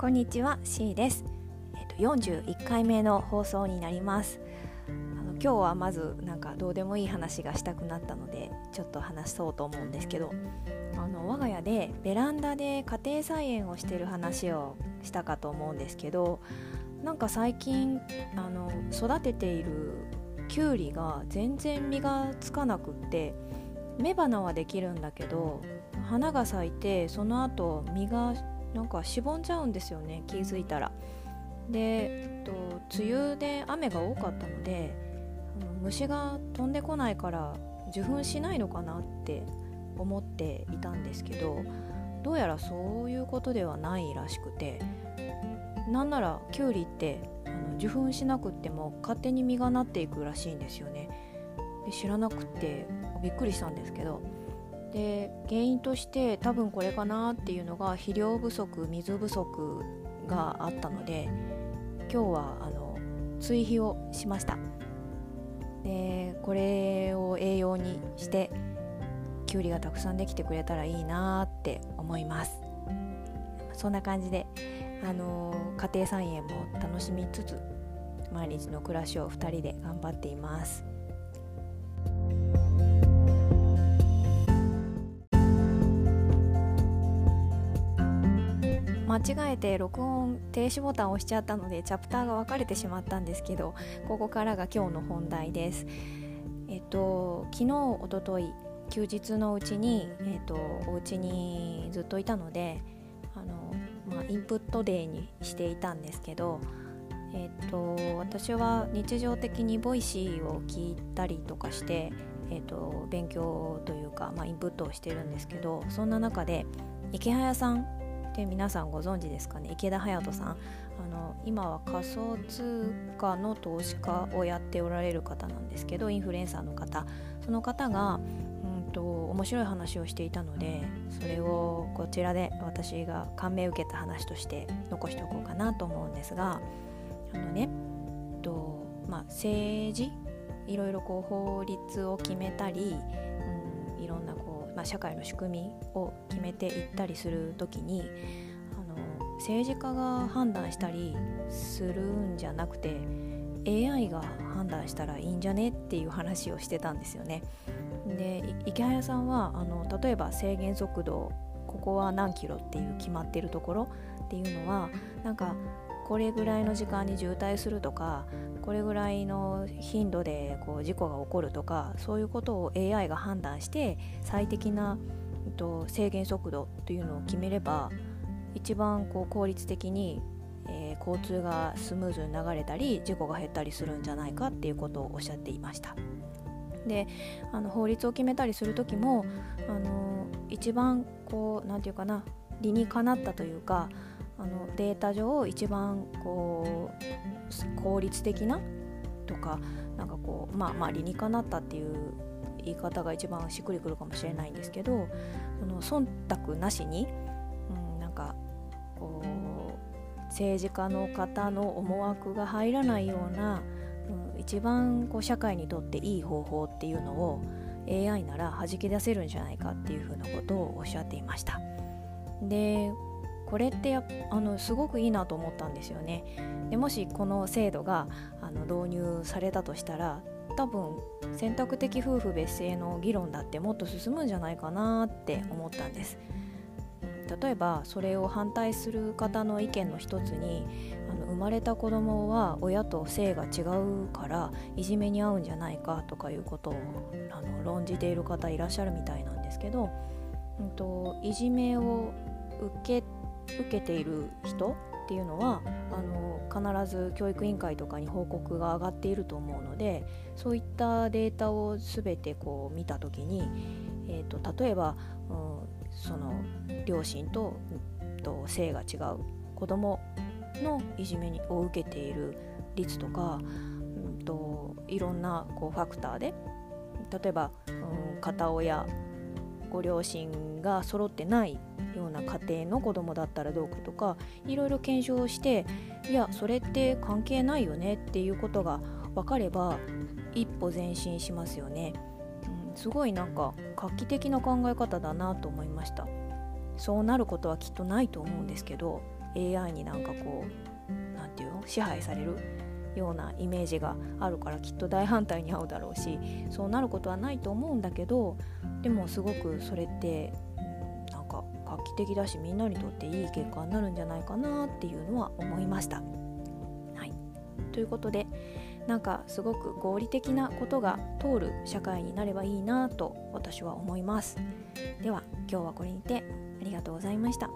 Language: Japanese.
こんにちは C です。えっ、と41回目の放送になります。あの今日はまずなんかどうでもいい話がしたくなったのでちょっと話そうと思うんですけどあの我が家でベランダで家庭菜園をしてる話をしたかと思うんですけどなんか最近あの育てているきゅうりが全然実がつかなくって雌花はできるんだけど花が咲いてその後実がなんかしぼんじゃうんですよね気づいたら。で、えっと、梅雨で雨が多かったのであの虫が飛んでこないから受粉しないのかなって思っていたんですけどどうやらそういうことではないらしくてなんならキュウリってあの受粉しなくっても勝手に実がなっていくらしいんですよねで知らなくてびっくりしたんですけどで原因として多分これかなっていうのが肥料不足水不足があったので今日はあの追肥をしました。でこれを栄養にしてきゅうりがたくさんできてくれたらいいなって思います。そんな感じであの家庭菜園も楽しみつつ毎日の暮らしを2人で頑張っています。間違えて録音停止ボタンを押しちゃったのでチャプターが分かれてしまったんですけどここからが今日の本題です。えっと昨日おととい休日のうちに、えっと、お家にずっといたのであの、まあ、インプットデーにしていたんですけどえっと、私は日常的に Voicy を聞いたりとかして、えっと、勉強というか、まあ、インプットをしてるんですけどそんな中でイケハヤさんって皆さんご存知ですかね？イケダハヤトさん。あの今は仮想通貨の投資家をやっておられる方なんですけどインフルエンサーの方。その方がうんと面白い話をしていたのでそれをこちらで私が感銘受けた話として残しておこうかなと思うんですがあのねと、まあ、政治？いろいろこう法律を決めたり、ろんなこう、まあ、社会の仕組みを決めていったりする時にあの政治家が判断したりするんじゃなくて AI が判断したらいいんじゃねっていう話をしてたんですよね。で池早さんはあの例えば制限速度ここは何キロっていう決まってるところっていうのはなんかこれぐらいの時間に渋滞するとかこれぐらいの頻度でこう事故が起こるとかそういうことを AI が判断して最適な、えっと、制限速度というのを決めれば一番こう効率的に、えー、交通がスムーズに流れたり事故が減ったりするんじゃないかっていうことをおっしゃっていました。であの法律を決めたりする時もあの一番こう何て言うかな理にかなったというかあのデータ上一番こう効率的なとかなんかこうまあまあ理にかなったっていう言い方が一番しっくりくるかもしれないんですけどその忖度なしに、うん、なんかこう政治家の方の思惑が入らないような、うん、一番こう社会にとっていい方法っていうのを AI なら弾き出せるんじゃないかっていうふうなことをおっしゃっていました。でこれってあのすごくいいなと思ったんですよね。でもしこの制度があの導入されたとしたら多分選択的夫婦別姓の議論だってもっと進むんじゃないかなって思ったんです。例えばそれを反対する方の意見の一つにあの生まれた子供は親と性が違うからいじめに遭うんじゃないかとかいうことをあの論じている方いらっしゃるみたいなんですけど、うんと、いじめを受け受けている人っていうのはあの必ず教育委員会とかに報告が上がっていると思うのでそういったデータを全てこう見た時に、えーと、例えば、うん、その両親とと性が違う子供のいじめを受けている率とか、うんと、いろんなこうファクターで例えば、うん、片親ご両親が揃ってないような家庭の子供だったらどうかとかいろいろ検証していやそれって関係ないよねっていうことが分かれば一歩前進しますよね、うん、すごいなんか画期的な考え方だなと思いました。そうなることはきっとないと思うんですけど AI になんかこう何て言うの支配されるようなイメージがあるからきっと大反対に遭うだろうしそうなることはないと思うんだけどでもすごくそれってなんか画期的だしみんなにとっていい結果になるんじゃないかなっていうのは思いました。はい、ということでなんかすごく合理的なことが通る社会になればいいなと私は思います。では今日はこれにてありがとうございました。